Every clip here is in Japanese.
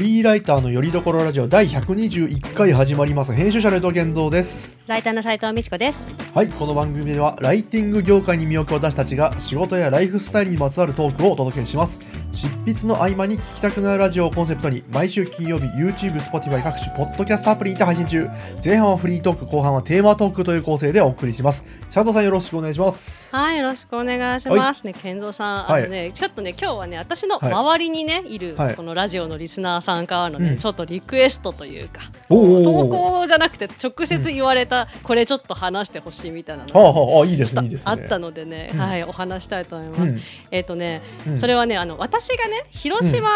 リーライターのよりどころラジオ第121回始まります。編集者の伊藤健三です。ライターの斉藤美智子です。はいこの番組ではライティング業界に身を置く私たちが仕事やライフスタイルにまつわるトークをお届けします執筆の合間に聞きたくなるラジオをコンセプトに毎週金曜日 YouTube、Spotify 各種ポッドキャストアプリにて配信中前半はフリートーク後半はテーマトークという構成でお送りします。斉藤さんよろしくお願いします。はい、よろしくお願いします。ね、健三さん、はいあのね、ちょっとね、今日はね、私の周りにね、いる、はい。このラジオのリスナーさんからのね、うん。ちょっとリクエストというか。投稿じゃなくて、直接言われた、これちょっと話してほしいみたいなのが。はあはああいいですねあったのでね、うん。はい、お話したいと思います。うん。えっ、とね、うん。それはね、あの、私私がね、広島。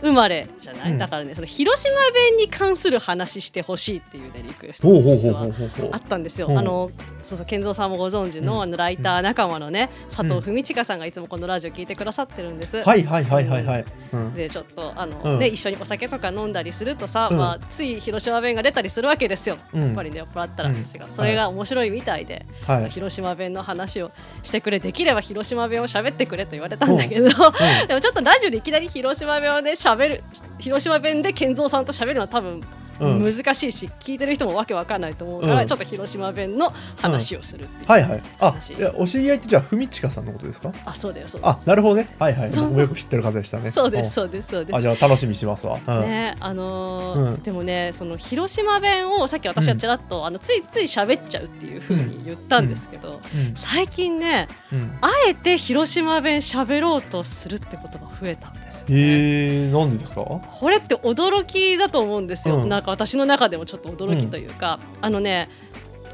生まれじゃない、うんだからねその広島弁に関する話してほしいっていうねリクエスト実はあったんですよ。うんあのそうそう健三さんもご存知の,、うん。あのライター仲間のね、佐藤文親さんがいつもこのラジオ聞いてくださってるんです。はいはいはいはいはい、うん。でちょっとあの、うん。ね一緒にお酒とか飲んだりするとさ、うん。まあつい広島弁が出たりするわけですよ。うん。やっぱりね酔っ払ったらうん。私が、それが面白いみたいで、はい。広島弁の話をしてくれできれば広島弁を喋ってくれと言われたんだけど、ん。でもちょっとラジオでいきなり広島弁をね喋る広島弁で健三さんと喋るのは多分うん。難しいし、聞いてる人もわけわかんないと思うから、うん。ちょっと広島弁の話をするっていう、はいはい。あ話。いやお知り合いってじゃあ文親さんのことですか？あそうだよそうあなるほどね。はいはい。僕もよく知ってる方でしたね。そうですん。そうですそうです。あじゃあ楽しみにしますわ、うん。ねあのーうん。でもねその広島弁をさっき私はちらっと、あのついつい喋っちゃうっていうふうに言ったんですけど、うん。最近ねうん。あえて広島弁喋ろうとするってことが増えたね。へえなんでですか？これって驚きだと思うんですよ、うん。なんか私の中でもちょっと驚きというか、あのね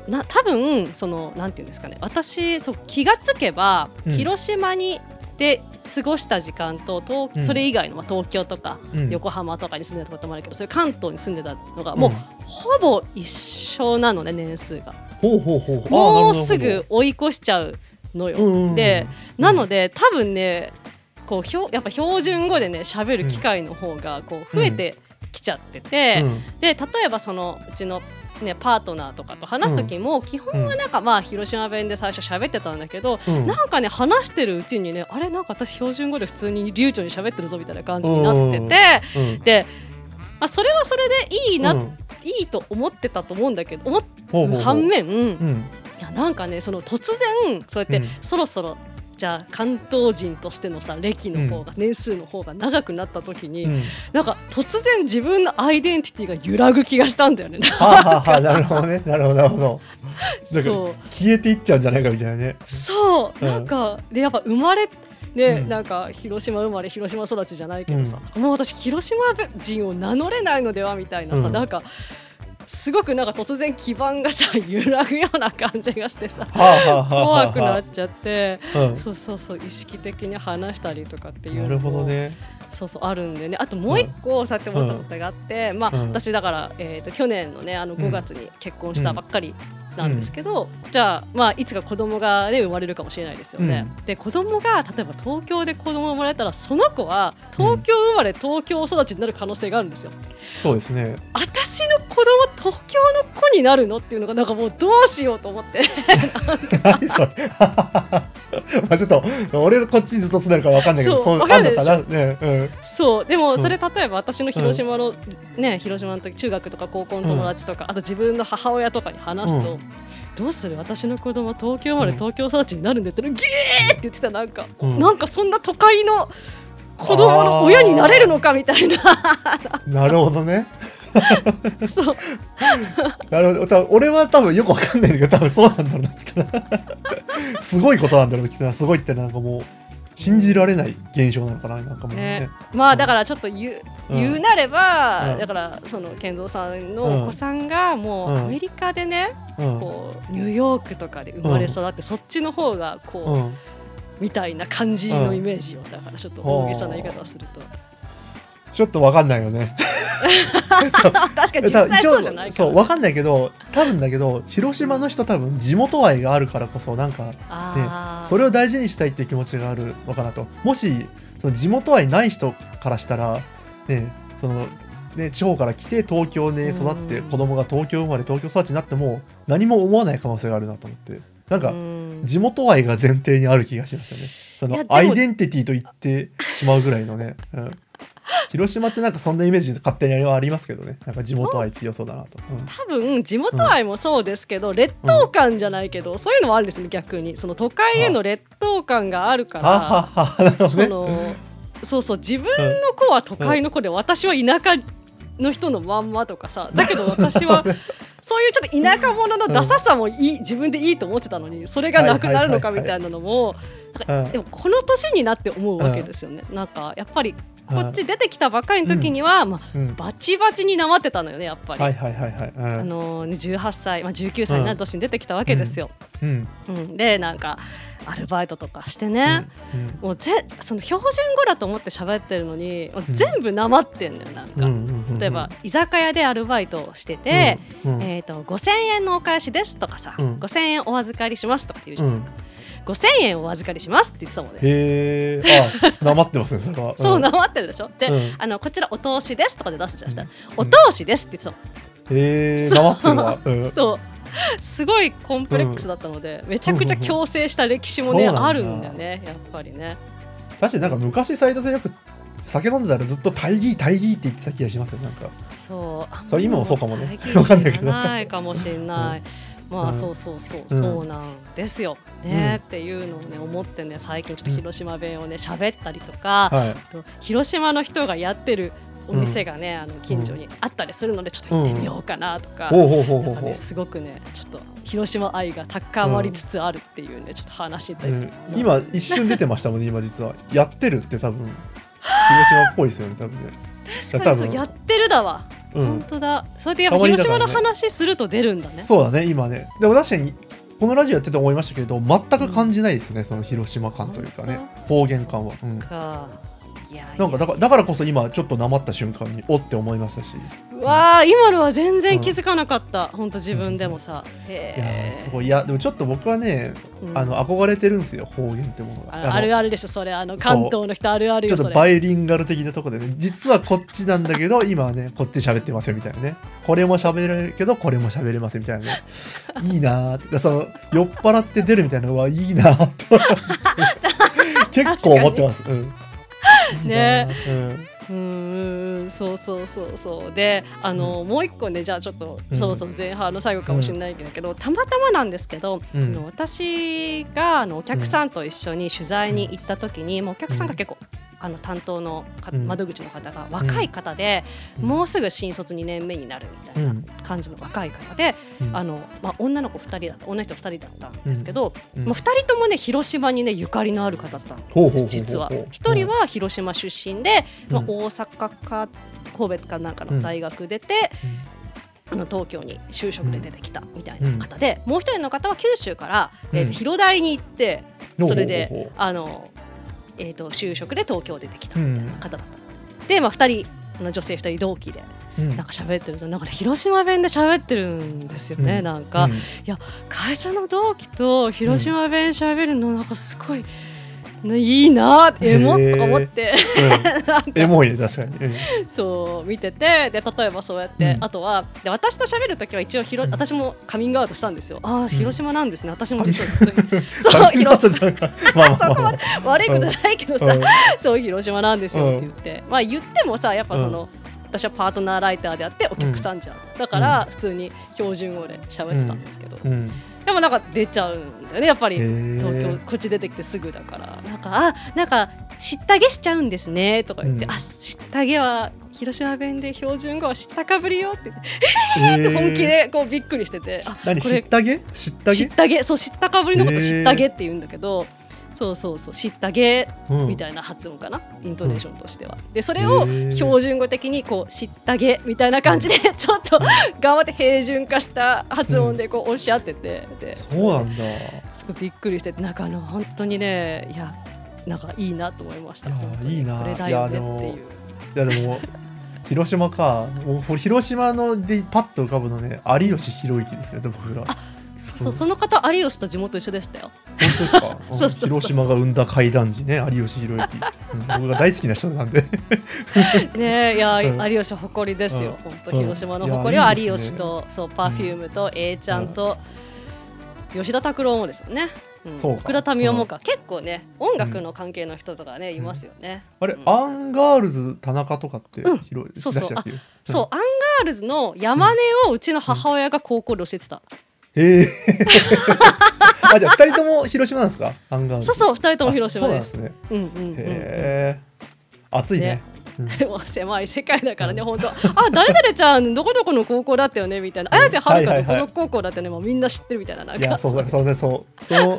な多分そのなんていうんですかね。私そう気がつけば、うん。広島にで過ごした時間と東、うん。それ以外のまあ東京とか、うん。横浜とかに住んでたこともあるけどそれ関東に住んでたのがもう、うんほぼ一緒なのね年数が。ほうほうほうもうすぐ追い越しちゃうのよ、うんうんうん。でなので多分ねこうひょやっぱ標準語でね喋る機会の方がこう増えてきちゃってて、うん。で例えばそのうちの、ね、パートナーとかと話す時も、基本はなんかまあ広島弁で最初喋ってたんだけど、うん。なんかね話してるうちにねあれなんか私標準語で普通に流暢に喋ってるぞみたいな感じになってて、うん。で、まあ、それはそれでいいな、うん。いいと思ってたと思うんだけど思反面、うん。いやなんかねその突然そうやって、うん。そろそろじゃあ関東人としてのさ歴の方が、年数の方が長くなった時に、うん。なんか突然自分のアイデンティティが揺らぐ気がしたんだよね。はあはあはあなるほどね。なるほどなるほど。そう。消えていっちゃうんじゃないかみたいなね。そう、うん。なんかでやっぱ生まれね、うん。なんか広島生まれ広島育ちじゃないけどさ、もう私広島人を名乗れないのではみたいなさ、うん。なんかすごくなんか突然基盤がさ揺らぐような感じがしてさ怖くなっちゃって。うん。そうそうそう意識的に話したりとかっていうのなもるほどね。そうそうあるんでね。あともう一個さって思ったことがあって、まあ、うん。私だから、えー、と去年のねあの5月に結婚したばっかりなんですけど、じゃあ、まあ、いつか子供がね生まれるかもしれないですよね。で子供が例えば東京で子供生まれたらその子は東京生まれ、東京育ちになる可能性があるんですよ。そうですね。私の子供東京の子になるの？っていうのがなんかもうどうしようと思って。まあちょっと俺こっちにずっと住んでるからわかんないけどそうそうわかねうん。そう。でうん。もそれ例えば私の広島の、ね広島の時中学とか高校の友達とか、あと自分の母親とかに話すと、うんどうする？私の子供東京生まれうん。東京育ちになるんだったら、ゲーって言ってたなんか、うん。なんかそんな都会の子供の親になれるのかみたいな。なるほどね。そう。なるほど。俺は多分よくわかんないんだけど多分そうなんだろうなきっとなすごいことなんだろうなすごいってなんかもう信じられない現象なのかななんかもうね。ね、まあだからちょっと言う,、うん。言うなれば、うん。だからその健三さんのお子さんがもううんアメリカでね、うん。こうニューヨークとかで生まれ育って、そっちの方がこう、うん。みたいな感じのイメージを、だからちょっと大げさな言い方をするとちょっとわかんないよね。確かに実際そうじゃないそうわかんないけど多分だけど広島の人多分地元愛があるからこそなんかあー。それを大事にしたいっていう気持ちがあるのかなと。もしその地元愛ない人からしたらねそのね地方から来て東京で育ってうん子供が東京生まれ東京育ちになっても何も思わない可能性があるなと思って。なんかうん。地元愛が前提にある気がしましたね。そのアイデンティティと言ってしまうぐらいのね、うん 広島ってなんかそんなイメージ勝手にはありますけどね。なんか地元愛強そうだなと、うん。多分地元愛もそうですけど、劣等感じゃないけど、そういうのもあるんですね逆に。その都会への劣等感があるからそのそうそう自分の子は都会の子で、私は田舎の人のまんまとかさだけど私はそういうちょっと田舎者のダサさもいい、自分でいいと思ってたのにそれがなくなるのかみたいなのも、でもこの年になって思うわけですよね。なんかやっぱりこっち出てきたばっかりの時には、まあ、うん。バチバチになまってたのよねやっぱり。はいはいはいはい、うん。あのーね18歳、まあ、19歳になる年に出てきたわけですよ。うん。うん。でなんかアルバイトとかしてね、うん。もうぜその標準語だと思って喋ってるのに、もう全部なまってんだよなんか、例えば居酒屋でアルバイトをしてて、えー、と5000円のお返しですとかさ、うん。5000円お預かりしますとか言うじゃん、うん5000円お預かりしますって言ってたもんね。へえあなまってますねそれは。そうななまってるでしょ？で、うん。あのこちらお通しですとかで出すじゃん、したらうん。お通しですって言ってたのへえなまってるわ、う。ん、そう。すごいコンプレックスだったので、めちゃくちゃ強制した歴史もね、あるんだよねやっぱりね。確かになんか昔斉藤さんよく酒飲んでたらずっと大義大義って言ってた気がしますよなんか。そう。それ今もそうかもね。わかんないけどないかもしれない、まあ、うん。そうそうそう、うん。そうなんですよね、うん。っていうのをね思ってね最近ちょっと広島弁をね喋ったりとか、はい。と広島の人がやってるお店がね、あの近所にあったりするのでちょっと行ってみようかなとか、すごくねちょっと広島愛が高まりつつあるっていうね、ちょっと話に対して、うん、今一瞬出てましたもんね 今実は。やってるって多分広島っぽいですよね多分ね。確かにそうやってるだわ、うん。本当だ。それでやっぱ広島の話すると出るんだね。そうだね今ね。でも確かにこのラジオやってて思いましたけど全く感じないですね、その広島感というかね。方言感は、うん、なんかだからだからこそ今ちょっとなまった瞬間におって思いましたし。うわー今のは全然気づかなかった、本当自分でもさ、いやへー。すごい。いやでもちょっと僕はね、うん。あの憧れてるんですよ方言ってものがあるあるでしょそれ。あの関東の人あるあるちょっとバイリンガル的なところでね実はこっちなんだけど 今はねこっち喋ってますよみたいなね。これも喋れるけどこれも喋れますみたいなね。いいなーって。その酔っ払って出るみたいなのはいいなーって思います。結構思ってます、うん、ね。うん。うーんそうそうそうそう。であの、もう一個ねじゃあちょっと、うん。そろそろ前半の最後かもしれないけど、たまたまなんですけど、うん。私があのお客さんと一緒に取材に行った時に、もうお客さんが結構あの担当の窓口の方が若い方で、うん。もうすぐ新卒2年目になるみたいなうん。感じの若い方で、うん。あのまあ、女の子2人だった女の人2人だったんですけど、うん。まあ、2人ともね広島にねゆかりのある方だったんです実は。うん。1人は広島出身で、まあ、うん大阪か神戸かなんかの大学出て、あの東京に就職で出てきたみたいな方で、もう一人の方は九州から、えーうん。と広大に行ってうんそれであの、えー、と就職で東京出てきたみたいな方だった。で、まあ、2人あの女性2人同期でうん。なんか喋ってるとなんかね広島弁で喋ってるんですよね、うん。なんか、うん。いや会社の同期と広島弁喋るのなんかすごい、ねいいなってエモっとか思って。うん。エモいね確かに、うん。そう見てて。で例えばそうやって、うん。あとはで私と喋るときは一応ひろ、うん。私もカミングアウトしたんですよ。ああ広島なんですね、私も実はカずっと。そう広島。なんか まあまあまあまあ。悪いことじゃないけどさ、うん。そう広島なんですよって言って、まあ言ってもさやっぱその、私はパートナーライターであってお客さんじゃん、だから普通に標準語で喋ってたんですけど、うんでもなんか出ちゃうんだよねやっぱり。東京こっち出てきてすぐだから。なんかあなんか知ったげしちゃうんですねとか言って、うん。あ知ったげは広島弁で標準語は知ったかぶりよって言って、えー。本気でこうびっくりしてて。あ何これ知ったげ？知ったげ？そう知ったかぶりのこと知ったげって言うんだけど、そうそうそう知ったげうん。みたいな発音かな、イントネーションとしては。でそれを標準語的にこう知ったげみたいな感じでちょっと頑張って平準化した発音でこうおっしゃってて、でそうなんだ。すごいびっくりしてなんかあの本当にねいやなんかいいなと思いました。いいいな。これだよねっていう。いいやでも広島か。広島のでパッと浮かぶのね有吉弘行ですよで僕がそうそうその方有吉と地元一緒でしたよ。本当ですか？そうそう広島が生んだ怪談時ね有吉弘行、うん僕が大好きな人なんで。ねいや、うん。有吉は誇りですよ、うん。本当うん。広島の誇りはい有吉と、そうパフュームと A ちゃんと、吉田拓郎もですよね。うん。そうか。奥田民生もか、結構ね音楽の関係の人とかね、いますよね。あれ、うん。アンガールズ田中とかってうん。広いそうそう、アンガールズの山根をうちの母親が高校で教えてた。へえ あじゃあ二人とも広島なんですか？アンガールズ。そうそう、二人とも広島で。あそうなんですすね。うんうんうん。うん。へえ暑いね。ね。うん。で も狭い世界だからね、本当。あ、誰々ちゃん、どこどこの高校だったよねみたいな。綾瀬はるかのこの高校だったよね、もうみんな知ってるみたいな。なんか。いやそうそうそうねそう。その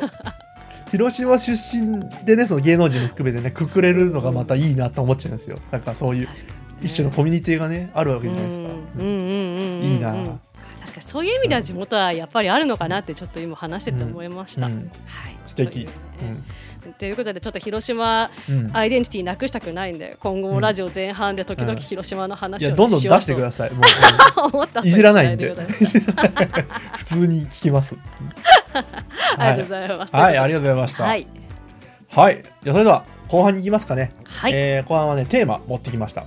広島出身でねその芸能人も含めてねくくれるのがまたいいなと思っちゃうんですよ。なんかそういう一種のコミュニティがねあるわけじゃないですか、うんうんうんうんうんいいな確かにそういう意味では地元はやっぱりあるのかなってちょっと今話してて思いました。素敵。ということでちょっと広島アイデンティティなくしたくないんで今後もラジオ前半で時々広島のい話を、やどんどん出してくだささい。もう。い。思ったいじらないんで 普通に聞きます。ありがとうございます。はい、ありがとうございました。ははい、い、じゃあそれでは後半に行きますかね。はい、えー後半はねテーマ持ってきました。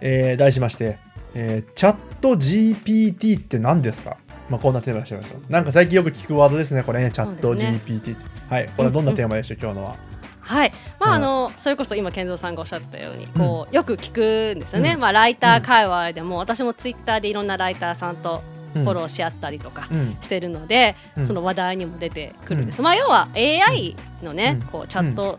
えー題しまして、えーチャット GPT って何ですか？まあこんなテーマにしてますよ。なんか最近よく聞くワードですね。これねチャットそうですね GPT。はい、これはどんなテーマでしょう、今日のは？はい、まあ、はいあの、それこそ今健三さんがおっしゃったように、こうよく聞くんですよね。うんまあ、ライター界隈でも、私もツイッターでいろんなライターさんとうんフォローし合ったりとか。うん。してるので、うんその話題にも出てくるんです、まあ要は AI のね、うんこうチャット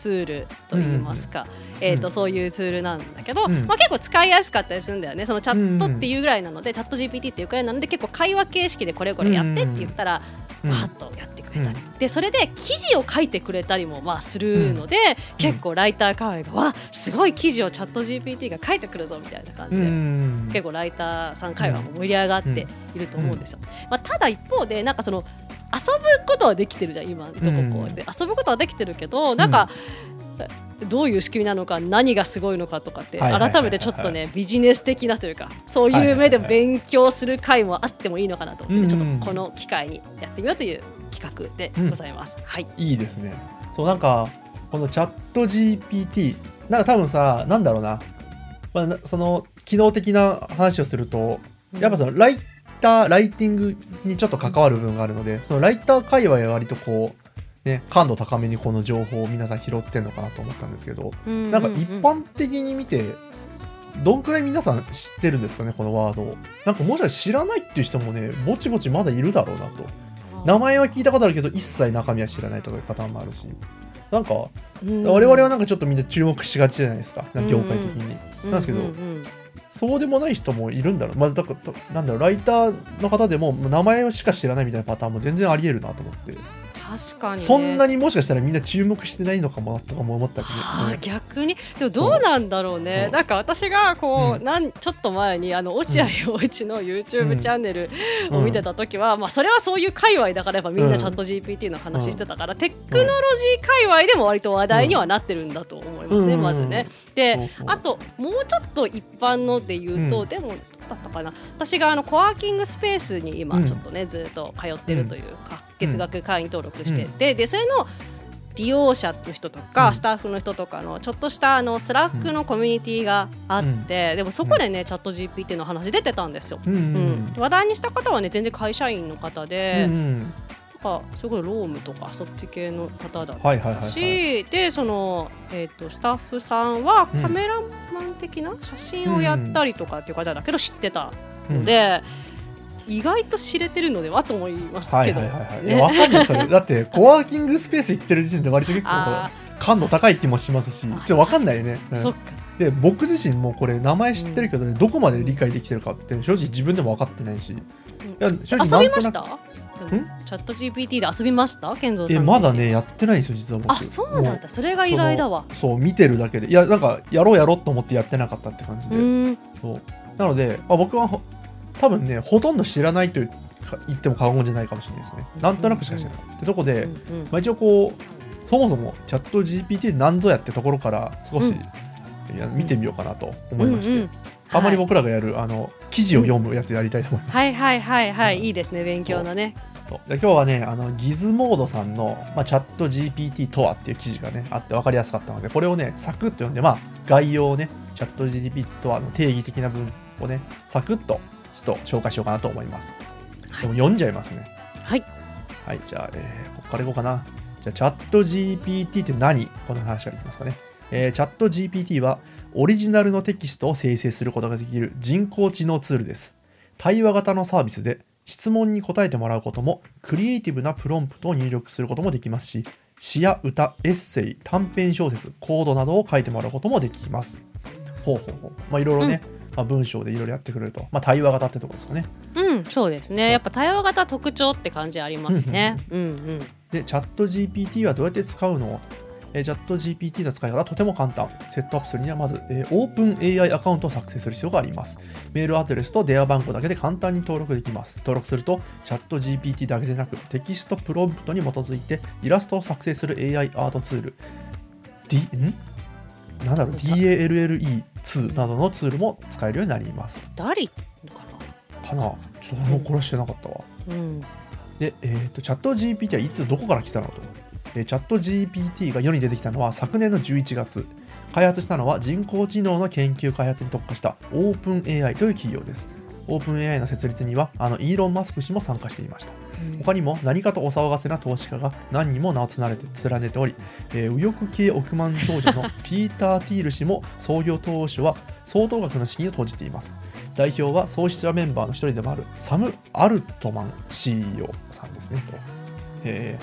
ツールといいますか、えー、とうん。そういうツールなんだけど、うん。まあ、結構使いやすかったりするんだよね。そのチャットっていうぐらいなので、チャット GPT っていうくらいなので結構会話形式でこれこれやってって言ったら、うん。パッとやってくれたり、でそれで記事を書いてくれたりもまあするので、結構ライター界隈がわすごい記事をチャット GPT が書いてくるぞみたいな感うじで。ん。結構ライターさん会話も盛り上がっていると思うんですよ。まあ、ただ一方でなんかその遊ぶことはできてるじゃん今のとここうで、遊ぶことはできてるけどなんか、どういう仕組みなのか何がすごいのかとかって改めてちょっとねビジネス的なというかそういう目で勉強する会もあってもいいのかなと思って、ちょっとこの機会にやってみようという企画でございます。はい、いいですね。そうなんかこのチャット GPT なんか多分さなんだろうな、まあな、その機能的な話をするとやっぱそのライターライティングにちょっと関わる部分があるのでそのライター界隈は割とこうね感度高めにこの情報を皆さん拾ってんのかなと思ったんですけどうんなんか一般的に見てどんくらい皆さん知ってるんですかねこのワードを。なんかもしか知らないっていう人もねぼちぼちまだいるだろうなと。名前は聞いたことあるけど一切中身は知らないとかいうパターンもあるし。なんかうん。我々はなんかちょっとみんな注目しがちじゃないですか。業界的に。なんですけどううんそうでもない人もいるんだろう。まあ、だから、なんだろう、ライターの方でも、名前しか知らないみたいなパターンも全然あり得るなと思って。確かに、ね、そんなにもしかしたらみんな注目してないのかもなとかも思ったりはあね。逆に？でもどうなんだろうね。なんか私がこう、うん。なんちょっと前にあの落合陽一の YouTube チャンネルうん。を見てた時は、まあそれはそういう界隈だからやっぱみんうなんチャット GPT の話してたから、テクノロジー界隈でも割と話題にはなってるんだと思いますね、うん。まずね。であともうちょっと一般ので言うと、うん。でもどうだったかな？私があのコワーキングスペースにうん。今ちょっとね、ずっと通ってるというか、月額会員登録してうん。て、でそれの利用者の人とか、うん。スタッフの人とかのちょっとしたあの Slack のコミュニティがあって、でもそこでね、 ChatGPT の話出てたんですよ。うんううん。ん、話題にした方はね全然会社員の方で、うんうん。なんかすごい労務とかそっち系の方だった。し、でその、えー、とスタッフさんはうんカメラマン的な写真をやったりとかっていう方だけど知ってたうん。ので、意外と知れてるのではと思いますはいけど、はいはいはい。い。ねやわかんないそれ。だってコワーキングスペース行ってる時点で割と結構あ感度高い気もしますし、ちょっとわかんないね。ー、うん。そっか。で僕自身もこれ名前知ってるけどね、どこまで理解できてるかって正直自分でも分かってないし。や正直遊びました？チャット GPT で遊びました？健三さんえまだねやってないんですよ実は僕。あそうなんもだ。それが意外だわ。そう見てるだけで。いやなんかやろうやろうと思ってやってなかったって感じで、うん。そう。なので、まあ、僕はほ多分ねほとんど知らないと言っても過言じゃないかもしれないですね。なんとなくしか知らない、ってとこで、うんうん。まあ、一応こうそもそもチャット GPT 何ぞやってところから少し、うん。いや見てみようかなと思いまして、うんうんたまに僕らがやる、あの記事を読むやつやりたいと思います。はいはいはいはい。いいですね勉強のね。今日はねあのギズモードさんの、まあ、チャット GPT とはっていう記事がねあって分かりやすかったのでこれをねサクッと読んでまあ概要をねチャット GPT とはの定義的な文をねサクッとちょっと紹介しようかなと思いますとでも読んじゃいますねはいはい、じゃあ、えーここからいこうかな。じゃあ、チャット GPT って何？この話からいきますかね。えーチャット GPT は、オリジナルのテキストを生成することができる人工知能ツールです。対話型のサービスで、質問に答えてもらうことも、クリエイティブなプロンプトを入力することもできますし、詩や歌、エッセイ、短編小説、コードなどを書いてもらうこともできます。ほうほうほう。まあ、いろいろね、まあ、文章でいろいろやってくれると。まあ、対話型ってところですかね。うん、そうですね。やっぱ対話型特徴って感じありますね。うんうん。で、チャット GPT はどうやって使うの？えーチャット GPT の使い方はとても簡単。セットアップするにはまず、えー、 OpenAI アカウントを作成する必要があります。メールアドレスと電話番号だけで簡単に登録できます。登録すると、チャット GPT だけでなく、テキストプロンプトに基づいてイラストを作成する AI アートツール、D、ん？なんだろう、DALLE2 などのツールも使えるようになります。ダリかかな？ちょっとこれしてなかったわ。な。うん。で、えー、とチャット GPT はいつどこから来たのと、えーチャット GPT が世に出てきたのは昨年の11月開発したのは人工知能の研究開発に特化したオープン AI という企業ですオープン AI の設立にはあのイーロン・マスク氏も参加していました他にも何かとお騒がせな投資家が何人も名を連ねて連ねており、えー右翼系億万長者の ピーター・ティール氏も創業当初は相当額の資金を投じています。代表は創始者メンバーの一人でもあるサム・アルトマン CEO さんですね。と、え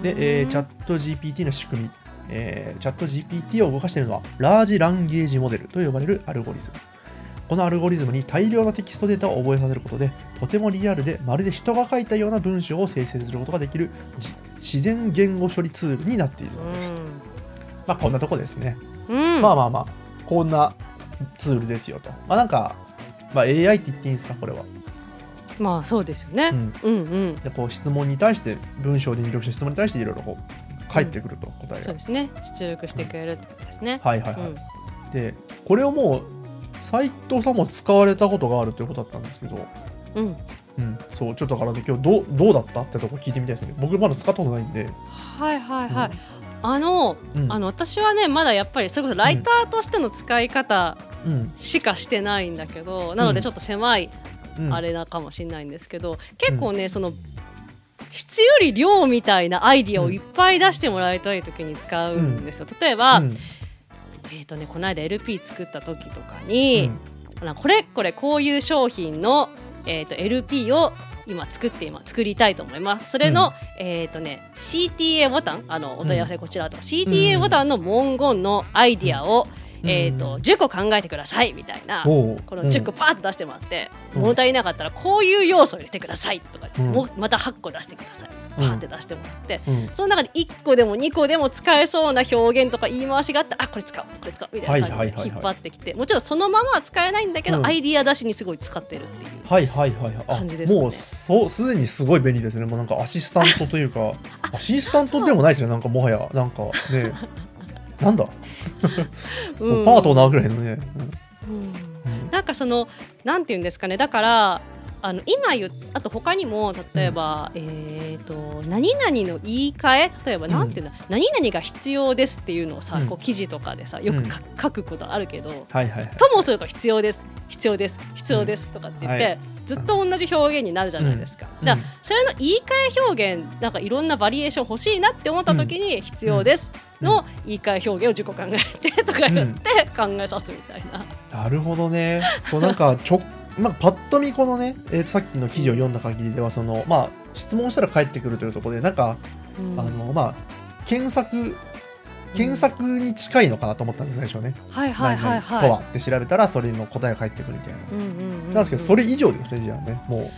ーで、えーチャット GPT の仕組み、えーチャット GPT を動かしているのは large language model と呼ばれるアルゴリズムこのアルゴリズムに大量のテキストデータを覚えさせることでとてもリアルでまるで人が書いたような文章を生成することができるじ自然言語処理ツールになっているのです、まあこんなとこですね、うん。まあまあまあこんなツールですよとまあなんか、まあ、AI って言っていいんですか？これはまあそうですよね。うんうんうん。でこう質問に対して文章で入力した質問に対していろいろこう返ってくると答えが、そうですね。出力してくれるってことですね。はいはいはい、うんでこれをもう斉藤さんも使われたことがあるということだったんですけど、うん。うん、そうちょっとだからね今日どうどうだった？ってとこ聞いてみたいですね。僕まだ使ったことないんで、はいはいはい。あの、うん。あの私はねまだやっぱりそれこそライターとしての使い方うん。しかしてないんだけど、なのでちょっと狭いうん、あれなかもしれないんですけど、結構ねその質より量みたいなアイディアをいっぱい出してもらいたい時に使うんですよ。例えば、うんえーとね、この間 LP 作った時とかに、あのこれこれこういう商品の、えー、と LP を今作って今作りたいと思います。それの、えっ、とね CTA ボタンあのお問い合わせこちらとか、CTA ボタンの文言のアイディアを、うん。えっ、と10個考えてくださいみたいな。この10個パーッと出してもらって、うん。物足りなかったらこういう要素を入れてくださいとか、うん。もうまた8個出してくださいパーって出してもらって、うん。うんその中で1個でも2個でも使えそうな表現とか言い回しがあったらあこれ使おうこれ使おうみたいな感じで引っ張ってきてもちろんそのままは使えないんだけど、うん。アイディア出しにすごい使ってるっていう。はいはいはいはい。あ感じですかね。もうそうすでにすごい便利ですね。もうなんかアシスタントというか アシスタントでもないですね。なんかもはやなんかね なんだ、パートナーぐらいのね、うん。うん。なんかそのなんていうんですかね。だからあの今言っあと他にも例えば、えっ、と何々の言い換え例えばなんていうの、何々が必要ですっていうのをさ、うん。こう記事とかでさよくか書くことあるけど、はいはい。はいともすると必要です必要です必要ですとかって言って、はい。ずっと同じ表現になるじゃないですか。うん。じゃあそれの言い換え表現なんかいろんなバリエーション欲しいなって思った時に必要ですの言い換え表現を10個考えてとか言って考えさすみたいな。なるほどね。そうなんかちょ、まあ、パッと見このね、えーとさっきの記事を読んだ限りではその、まあ、質問したら返ってくるというところでなんか、うんあのまあ、検索検索に近いのかなと思ったんです最初ね。はいはいはいはい。とはって調べたらそれの答えが返ってくるみたいな。うんうんうんうんなんですけどそれ以上ですねじゃあねも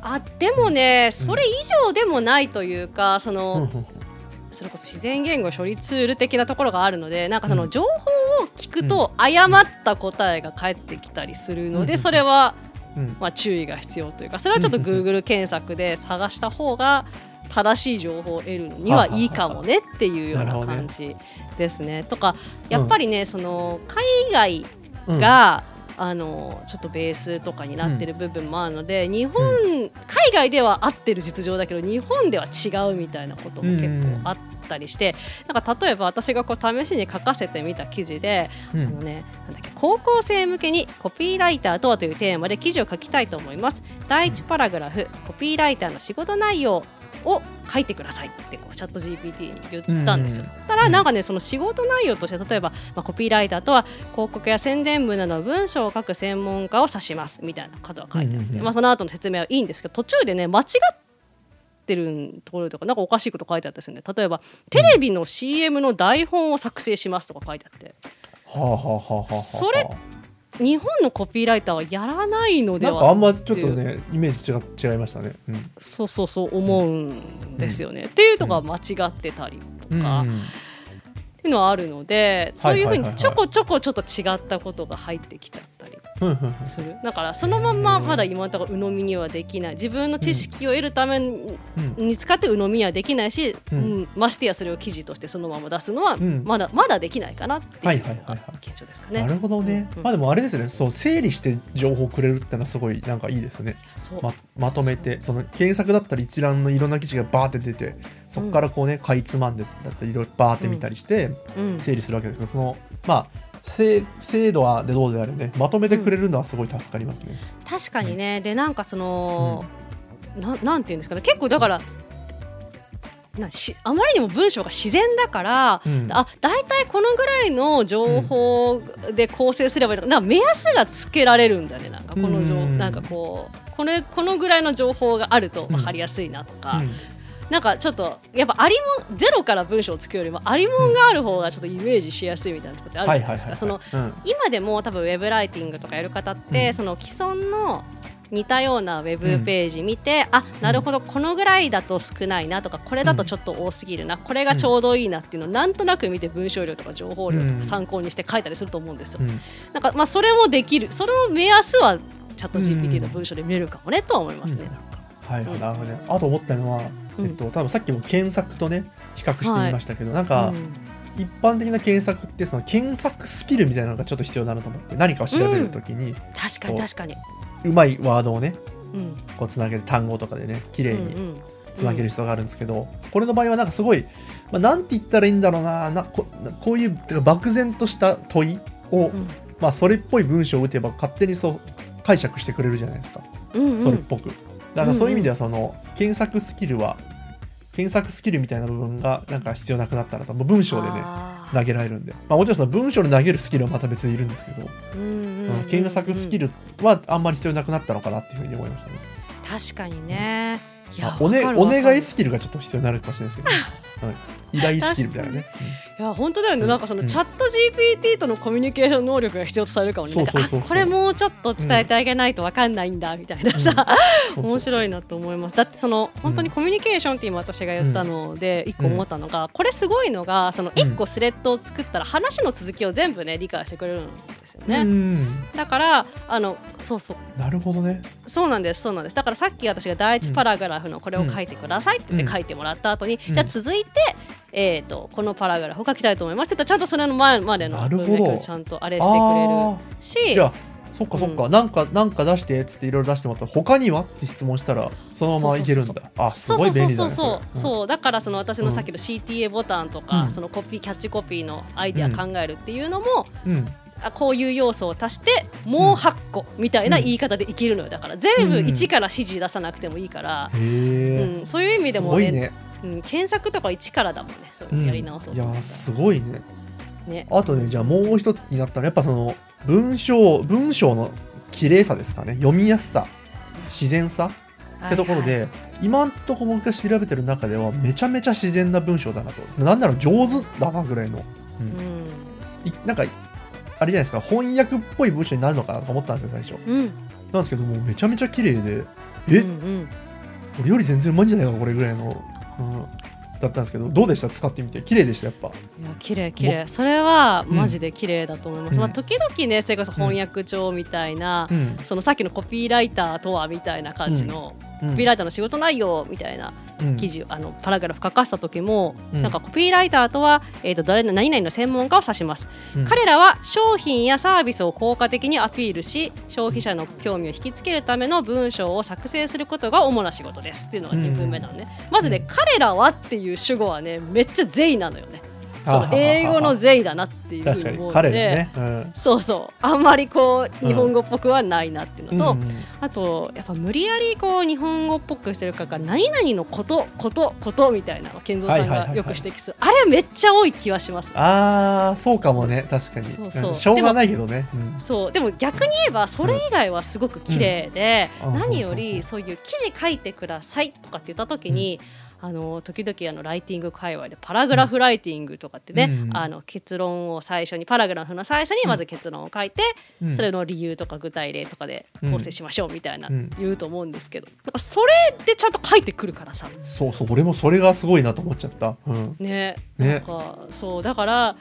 あでもねそれ以上でもないというかそう。の、それこそ自然言語処理ツール的なところがあるのでなんかその情報を聞くと誤った答えが返ってきたりするので、うん。それは、うん。まあ、注意が必要というかそれはちょっと Google 検索で探した方が正しい情報を得るのにはいいかもねっていうような感じですね。とかやっぱりね、その海外うん。が、あのちょっとベースとかになってる部分もあるので、日本、海外では合ってる実情だけど日本では違うみたいなことも結構あったりして、なんか例えば私がこう試しに書かせてみた記事で、うん。あのね、なんだっけ高校生向けにコピーライターとはというテーマで記事を書きたいと思います。第1パラグラフコピーライターの仕事内容を書いてくださいってこうチャット GPT に言ったんですよ。ただなんかねその仕事内容として例えば、まあ、コピーライターとは広告や宣伝文などの文章を書く専門家を指しますみたいなことが書いてあって、まあ、その後の説明はいいんですけど途中でね間違ってるところとかなんかおかしいこと書いてあったですよね例えばテレビの CM の台本を作成しますとか書いてあって、はあはあはあはそれ日本のコピーライターはやらないのではなんかあんまちょっとねイメージ違違いましたね。うん。そうそうそう思うんですよね、っていうのが間違ってたりとか、うんっていうのはあるのでそういうふうにちょこちょこちょっと違ったことが入ってきちゃったりうんうんする。だからそのまんままだ今のところ鵜呑みにはできない。自分の知識を得るために使って鵜呑みにはできないし、ううんんましてやそれを記事としてそのまま出すのはん。まだ,、まだできないかなっていう現状ですかね。なるほどね、うんまあでもあれですね。そう整理して情報くれるってのはすごいなんかいいですね。ままとめてその検索だったら一覧のいろんな記事がバーって出てそこからこうねかいつまんでだったりいろいろバーって見たりしてうん。整理するわけですけどそのまあ精精度はでどうであれね。まとめてくれるのはすごい助かりますね。確かにね。でなんかその、ななんていうんですかね。結構だからなしあまりにも文章が自然だから、うん。あ大体このぐらいの情報で構成すればいいのか。なんか目安がつけられるんだよね。なんかこの情、うん。なんかこうこれこのぐらいの情報があると分かりやすいなとか、うんなんかちょっとやっぱありもんゼロから文章を作るよりもありもんがある方がちょっとイメージしやすいみたいなところってあるじゃないですか。今でも多分ウェブライティングとかやる方って、うん。その既存の似たようなウェブページ見て、あなるほどこのぐらいだと少ないなとかこれだとちょっと多すぎるな、これがちょうどいいなっていうのをなんとなく見て文章量とか情報量とうん。か参考にして書いたりすると思うんですよ。うん。なんかまあそれもできるその目安はチャット GPT の文章で見れるかもねとは思いますね。うん。なるほどね。あと思ったのは、うんえっと、多分さっきも検索とね、比較してみましたけど、なんか、うん一般的な検索って、その検索スキルみたいなのがちょっと必要なのと思って、何かを調べるときに、確かに確かに。うまいワードをね、うん。こうつなげる単語とかでね、綺麗にうんうん。つなげる必要があるんですけど、これの場合はなんかすごい、まあ、なんて言ったらいいんだろうな、なここういう漠然とした問いを、うん。まあ、それっぽい文章を打てば勝手にそう解釈してくれるじゃないですか。うんうん。それっぽく。だからそういう意味ではその検索スキルは検索スキルみたいな部分がなんか必要なくなったらともう文章でね投げられるんで、まあ、もちろんその文章で投げるスキルはまた別にいるんですけど、うんうんうんうん検索スキルはあんまり必要なくなったのかなっていうふうに思いましたね。確かにね。いやあお,、ね、お願いスキルがちょっと必要になるかもしれないですけど、はい、依頼スキルみたいなね。いや本当だよね、うん。なんかそのうん。チャット GPT とのコミュニケーション能力が必要とされるかもね。これもうちょっと伝えてあげないとわかんないんだみたいなさ、うん。面白いなと思います。だってその本当にコミュニケーションって今私が言ったので一個思ったのが、これすごいのがその一個スレッドを作ったら話の続きを全部ね理解してくれるんですよね。うん。だからあのそうそう。なるほどね。そうなんですそうなんです。だからさっき私が第一パラグラフのこれを書いてくださいって言って書いてもらった後に、うん。じゃあ続いて、えー、とこのパラグラフを書きたいと思いますって言ったらちゃんとそれの前までの文脈をちゃんとあれしてくれるあしーじゃあそっかそっか、うなんかなんか出してっつっていろいろ出してもらったら他にはって質問したらそのままいけるんだ。あすそうそうごい便利だそうそうねそう、そう。だからその私のさっきの CTA ボタンとか、うん。そのコピーキャッチコピーのアイデア考えるっていうのも、あこういう要素を足してもう8個みたいな言い方でいけるのよ。だから全部うん1から指示出さなくてもいいから、へえ、うん、そういう意味ですもねね。うん、検索とか一からだもんね。そういうのやり直そうと思ったいやすごいね。らね。あとねじゃあもう一つ気になったのはやっぱその文章文章の綺麗さですかね。読みやすさ自然さってところで、今んとこ僕が調べてる中ではめちゃめちゃ自然な文章だなと。なんなら上手だなぐらいの、うん。うん。いなんかあれじゃないですか翻訳っぽい文章になるのかなとか思ったんですよ最初。うん。なんですけどもうめちゃめちゃ綺麗でえ、うんうん俺より全然うまいんじゃないかこれぐらいの、うん、だったんですけどどうでした？使ってみて。綺麗でしたやっぱ。いや綺麗綺麗。それはマジで綺麗だと思います、うん。まあ、時々ねそれこそ翻訳帳みたいな、うん。そのさっきのコピーライターとはみたいな感じの、うん。コピーライターの仕事内容みたいなうん。記事、あのパラグラフ書かせた時も、うん。なんかコピーライターとは、えー、と誰何々の専門家を指します、うん。彼らは商品やサービスを効果的にアピールし消費者の興味を引きつけるための文章を作成することが主な仕事です。っていうのが2分目なのね、まずね、うん彼らはっていう主語はねめっちゃ善意なのよねその英語の善意だなっていうふうで、のね、うん。そうそう。あんまりこう日本語っぽくはないなっていうのと、うん。あとやっぱ無理やりこう日本語っぽくしてるから何々のことことことみたいな健三さんはいはいはいはい。がよく指摘する、あれめっちゃ多い気はします。ああそうかもね。確かに。そうそう。ん。しょうがないけどね。うん。そう。でも逆に言えばそれ以外はすごく綺麗で、うん。何よりそういう記事書いてくださいとかって言った時に、あの時々あのライティング界隈でパラグラフライティングとかってね、うん。あの結論を最初にパラグラフの最初にまず結論を書いて、うん。それの理由とか具体例とかで構成しましょうみたいなうん。言うと思うんですけど、なんかそれでちゃんと書いてくるからさ。そうそう俺もそれがすごいなと思っちゃった。うん。ね。ね。なんかそうだから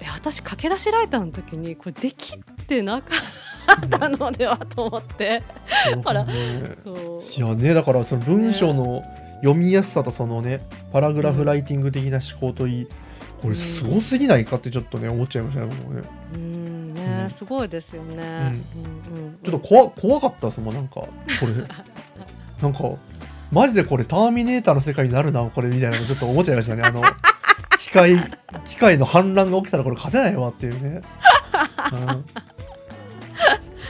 え私駆け出しライターの時にこれできてなかったのではと思って。ほら。いやねだからその文章の読みやすさとそのねパラグラフライティング的な思考といいこれすごすぎないかってちょっとね思っちゃいましたね僕もね。うん。ね、うん。すごいですよね。うん。うんちょっと怖怖かったですもんなんかこれ。なんか マジでこれターミネーターの世界になるなこれみたいなのちょっと思っちゃいましたね。あの機械機械の反乱が起きたらこれ勝てないわっていうね、うん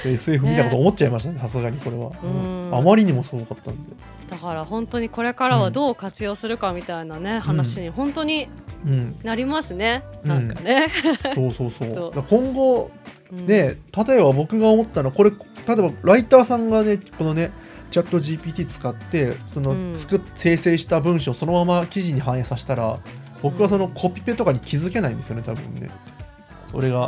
SF 見たこと思っちゃいましたねさすがにこれは、うん。うんあまりにもすごかったんで。だから本当にこれからはどう活用するかみたいなね、話に本当にうん。なりますね。うん。なんかね。そうそうそう。今後うん。ね例えば僕が思ったのはこれ例えばライターさんがねこのねチャット GPT 使ってその、うん。作っ生成した文章をそのまま記事に反映させたら僕はそのコピペとかに気づけないんですよね多分ね。それが。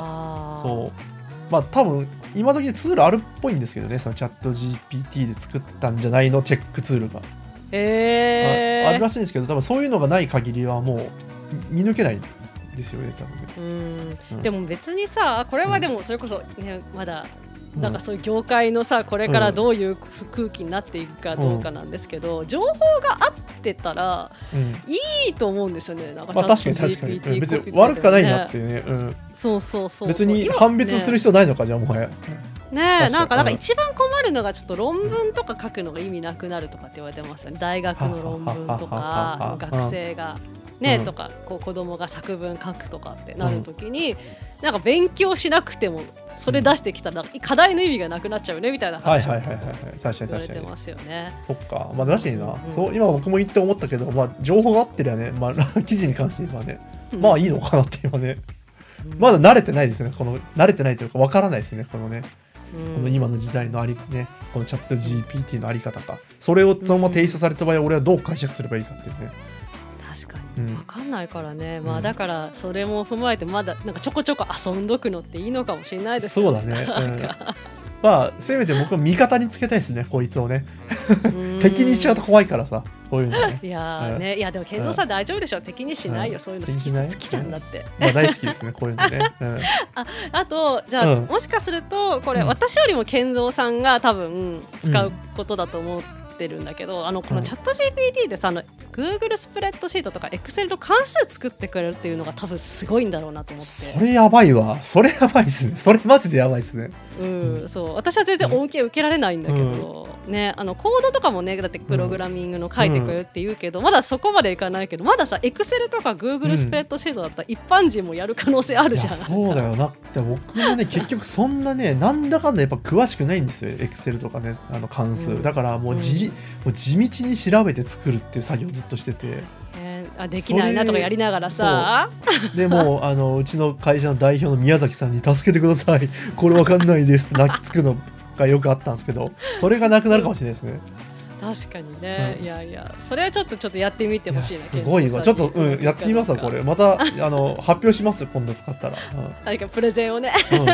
そう。まあ多分今時ツールあるっぽいんですけどねそのチャット GPT で作ったんじゃないのチェックツールが、えー、ああるらしいんですけど多分そういうのがない限りはもう見抜けないんですよね多分。ねうん。うん。でも別にさこれはでもそれこそねまだなんかそういう業界のさこれからどういう空気になっていくかどうかなんですけど、情報が合ってたらうん。いいと思うんですよね。なんかまあ確かに確かに、GPT うん。別に悪くはないなっていうね、うん、そうそうそうそう。別に今判別する必要ないのか、じゃあもはや。ねなんかなんかうん。一番困るのがちょっと論文とか書くのが意味なくなるとかって言われてますよね。大学の論文とか学生がね、うんとかこう子供が作文書くとかってなるときに、なんか勉強しなくてもそれ出してきたら課題の意味がなくなっちゃうねみたいなはい話をはいはいはいはい。確かに言われ。てますよね。そっか。まあ確かにな。うんそう今僕も言って思ったけど、まあ情報が合ってりゃね、まあ 記事に関して言えばね、うんまあいいのかなって今ね。うんまだ慣れてないですね。この慣れてないというかわからないですね。このね、うんこの今の時代のありね、このチャット GPT のあり方か。それをそのまま提出された場合、俺はどう解釈すればいいかっていうね。確かうん。に分かんないからね、まうん。あだからそれも踏まえてまだなんかちょこちょこ遊んどくのっていいのかもしれないですよ。そうだね。うん。まあせめて僕は味方につけたいですね。こいつをね。うん。敵にしちゃうと怖いからさ。こういうのね。いやーね、いやでも健三さん大丈夫でしょ敵にしないよ、そういうの。好き好きじゃんだって、まあ大好きですね。こういうのね。うん。あとじゃあ、うん。もしかするとこれ、うん。私よりも健三さんが多分使うことだと思ってるんだけど、あのこうん。のチャット GPT でさあの Google スプレッドシートとか Excel の関数作ってくれるっていうのが多分すごいんだろうなと思ってそれやばいわ。それやばいですね。それマジでやばいですね。うん、そう私は全然恩恵受けられないんだけど、ね、あのコードとかもねだってプログラミングの書いてくれるって言うけど、まだそこまでいかないけどまださエクセルとかグーグルスプレッドシートだったら一般人もやる可能性あるじゃん。そうだよなって僕もね 結局そんなねなんだかんだやっぱ詳しくないんですよエクセルとかねあの関数、うんだからもうじ、もう地道に調べて作るっていう作業をずっとしてて。ねあできないなとかやりながらさ。でもうあのうちの会社の代表の宮崎さんに「助けてください。これわかんないです」って泣きつくのがよくあったんですけどそれがなくなるかもしれないですね。確かにね、うん。いやいや。それはちょっとちょっとやってみてほしいなすごいわ。ちょっと、うん、やってみますわこれ。またあの発表しますよ今度使ったら、何かプレゼンをね。うん。うん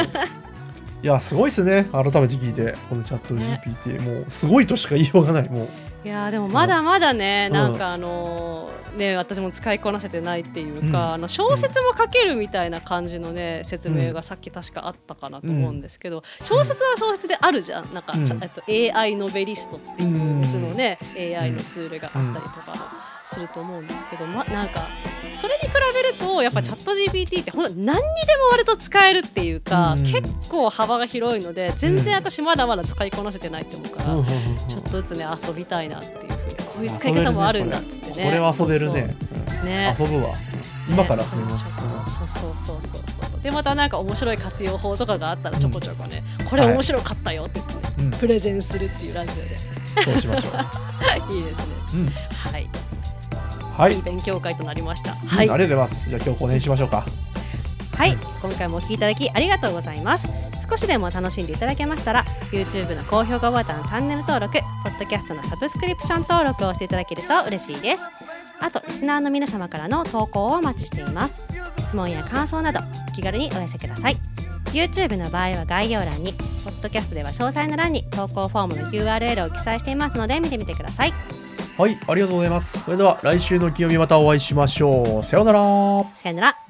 いやすごいですね。改めて聞いてこのチャット GPT、もうすごいとしか言いようがない。もういやーでもまだまだね、うん。なんかあのーね私も使いこなせてないっていうか、うん。あの小説も書けるみたいな感じのね説明がさっき確かあったかなと思うんですけど、小説は小説であるじゃん。なんか、えっと AI ノベリストっていう別のね、AI のツールがあったりとかもすると思うんですけど、ま、なんかそれに比べるとやっぱチャット GPT ってほんと何にでも割と使えるっていうか、うん。結構幅が広いので全然私まだまだ使いこなせてないと思うから。うん。ちょっとずつね遊びたいなっていうふうにこういう使い方もあるんだっつってね。これは遊べるね。そうねうん遊ぶわ。今からです。ねそうそうそうそうそうでまたなんか面白い活用法とかがあったらちょこちょこね、これ面白かったよってね、うん。プレゼンするっていうラジオで。そうしましょう。いいですね。うん。はい、、はい。いい勉強会となりました。うんはい。ありがとうございます。じゃあ今日この辺にしましょうか。はい、今回もお聞きいただきありがとうございます。少しでも楽しんでいただけましたら YouTube の高評価ボタンチャンネル登録ポッドキャストのサブスクリプション登録をしていただけると嬉しいです。あとリスナーの皆様からの投稿をお待ちしています。質問や感想などお気軽にお寄せください。YouTube の場合は概要欄にポッドキャストでは詳細の欄に投稿フォームの URL を記載していますので見てみてくださいはいありがとうございます。それでは来週の金曜日またお会いしましょう。さようなら。さよなら。